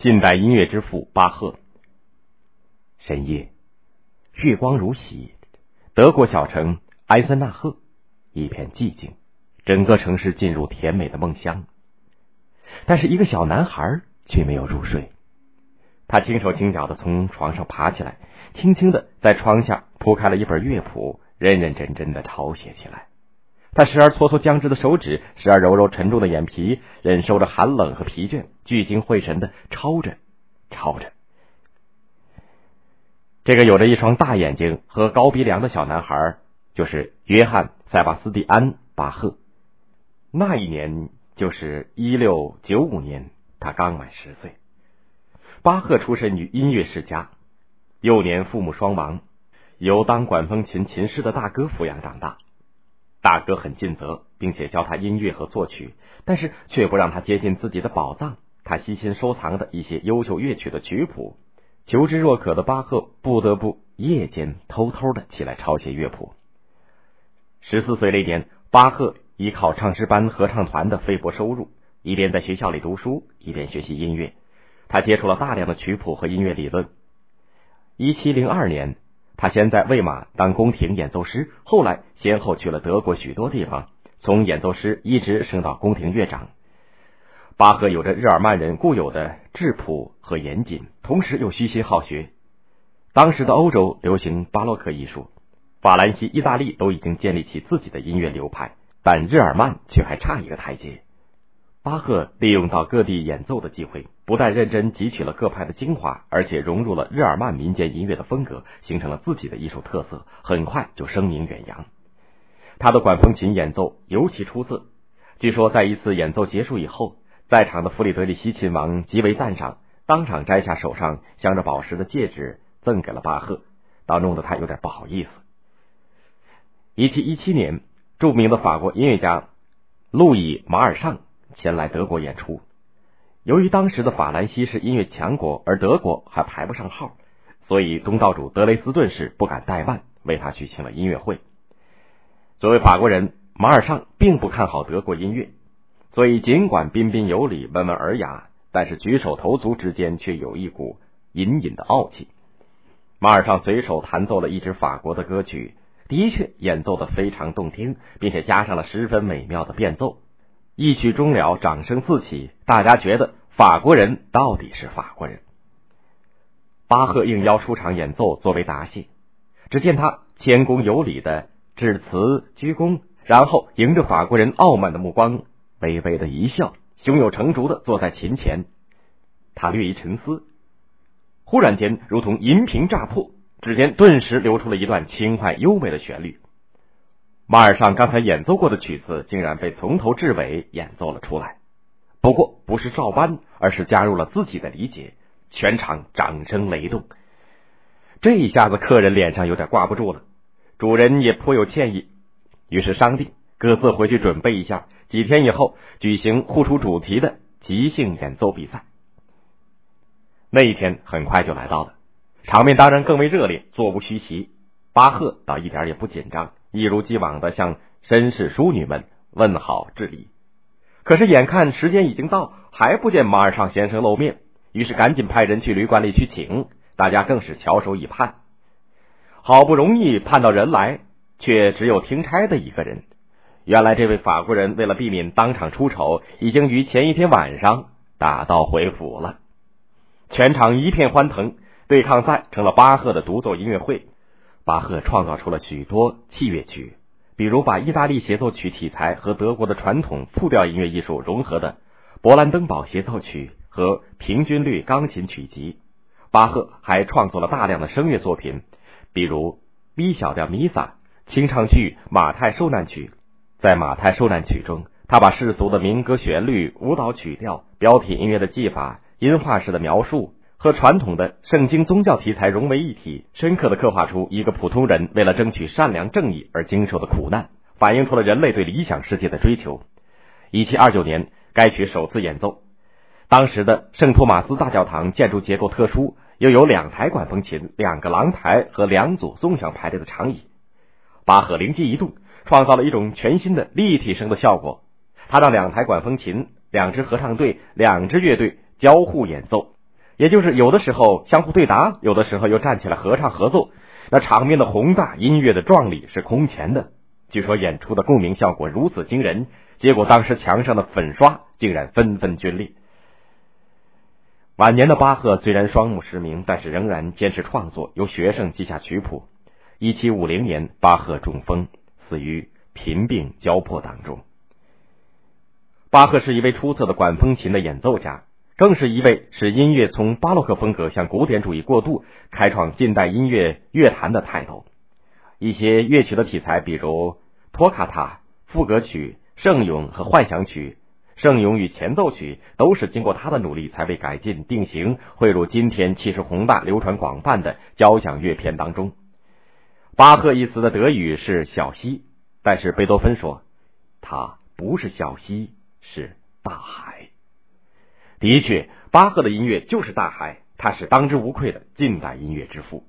近代音乐之父巴赫。深夜，月光如洗，德国小城埃森纳赫一片寂静，整个城市进入甜美的梦乡。但是，一个小男孩却没有入睡。他轻手轻脚的从床上爬起来，轻轻的在窗下铺开了一本乐谱，认认真真的抄写起来。他时而搓搓僵直的手指，时而揉揉沉重的眼皮，忍受着寒冷和疲倦，聚精会神的抄着，抄着。这个有着一双大眼睛和高鼻梁的小男孩，就是约翰·塞巴斯蒂安·巴赫。那一年就是一六九五年，他刚满十岁。巴赫出身于音乐世家，幼年父母双亡，由当管风琴琴师的大哥抚养长大。大哥很尽责，并且教他音乐和作曲，但是却不让他接近自己的宝藏——他悉心收藏的一些优秀乐曲的曲谱。求知若渴的巴赫不得不夜间偷偷的起来抄写乐谱。十四岁那年，巴赫依靠唱诗班合唱团的微薄收入，一边在学校里读书，一边学习音乐。他接触了大量的曲谱和音乐理论。一七零二年。他先在魏玛当宫廷演奏师，后来先后去了德国许多地方，从演奏师一直升到宫廷乐长。巴赫有着日耳曼人固有的质朴和严谨，同时又虚心好学。当时的欧洲流行巴洛克艺术，法兰西、意大利都已经建立起自己的音乐流派，但日耳曼却还差一个台阶。巴赫利用到各地演奏的机会，不但认真汲取了各派的精华，而且融入了日耳曼民间音乐的风格，形成了自己的艺术特色，很快就声名远扬。他的管风琴演奏尤其出色，据说在一次演奏结束以后，在场的弗里德里希亲王极为赞赏，当场摘下手上镶着宝石的戒指赠给了巴赫，倒弄得他有点不好意思。一七一七年，著名的法国音乐家路易马尔尚。前来德国演出，由于当时的法兰西是音乐强国，而德国还排不上号，所以东道主德雷斯顿市不敢怠慢，为他举行了音乐会。作为法国人，马尔尚并不看好德国音乐，所以尽管彬彬有礼、温文尔雅，但是举手投足之间却有一股隐隐的傲气。马尔尚随手弹奏了一支法国的歌曲，的确演奏的非常动听，并且加上了十分美妙的变奏。一曲终了，掌声四起，大家觉得法国人到底是法国人。巴赫应邀出场演奏作为答谢，只见他谦恭有礼的致辞鞠躬，然后迎着法国人傲慢的目光，微微的一笑，胸有成竹的坐在琴前。他略一沉思，忽然间如同银瓶炸破，指尖顿时流出了一段轻快优美的旋律。马尔尚刚才演奏过的曲子，竟然被从头至尾演奏了出来。不过不是照搬，而是加入了自己的理解。全场掌声雷动。这一下子，客人脸上有点挂不住了，主人也颇有歉意。于是商定各自回去准备一下，几天以后举行互出主题的即兴演奏比赛。那一天很快就来到了，场面当然更为热烈，座无虚席。巴赫倒一点也不紧张。一如既往的向绅士淑女们问好致礼，可是眼看时间已经到，还不见马尔尚先生露面，于是赶紧派人去旅馆里去请，大家更是翘首以盼。好不容易盼到人来，却只有听差的一个人。原来这位法国人为了避免当场出丑，已经于前一天晚上打道回府了。全场一片欢腾，对抗赛成了巴赫的独奏音乐会。巴赫创造出了许多器乐曲，比如把意大利协奏曲题材和德国的传统复调音乐艺术融合的《勃兰登堡协奏曲》和平均律钢琴曲集。巴赫还创作了大量的声乐作品，比如 B 小调弥撒、清唱剧《马太受难曲》。在《马太受难曲》中，他把世俗的民歌旋律、舞蹈曲调、标题音乐的技法、音画式的描述。和传统的圣经宗教题材融为一体，深刻的刻画出一个普通人为了争取善良正义而经受的苦难，反映出了人类对理想世界的追求。一七二九年，该曲首次演奏。当时的圣托马斯大教堂建筑结构特殊，又有两台管风琴、两个廊台和两组纵向排列的长椅。巴赫灵机一动，创造了一种全新的立体声的效果。他让两台管风琴、两支合唱队、两支乐队交互演奏。也就是有的时候相互对答，有的时候又站起来合唱合奏。那场面的宏大，音乐的壮丽是空前的。据说演出的共鸣效果如此惊人，结果当时墙上的粉刷竟然纷纷皲裂。晚年的巴赫虽然双目失明，但是仍然坚持创作，由学生记下曲谱。一七五零年，巴赫中风，死于贫病交迫当中。巴赫是一位出色的管风琴的演奏家，更是一位使音乐从巴洛克风格向古典主义过渡，开创近代音乐乐坛的泰斗。一些乐曲的题材，比如托卡塔、赋格曲、圣咏和幻想曲、圣咏与前奏曲，都是经过他的努力才被改进定型，汇入今天气势宏大、流传广泛的交响乐篇当中。巴赫一词的德语是小溪，但是贝多芬说，它不是小溪。是大海。的确，巴赫的音乐就是大海，他是当之无愧的近代音乐之父。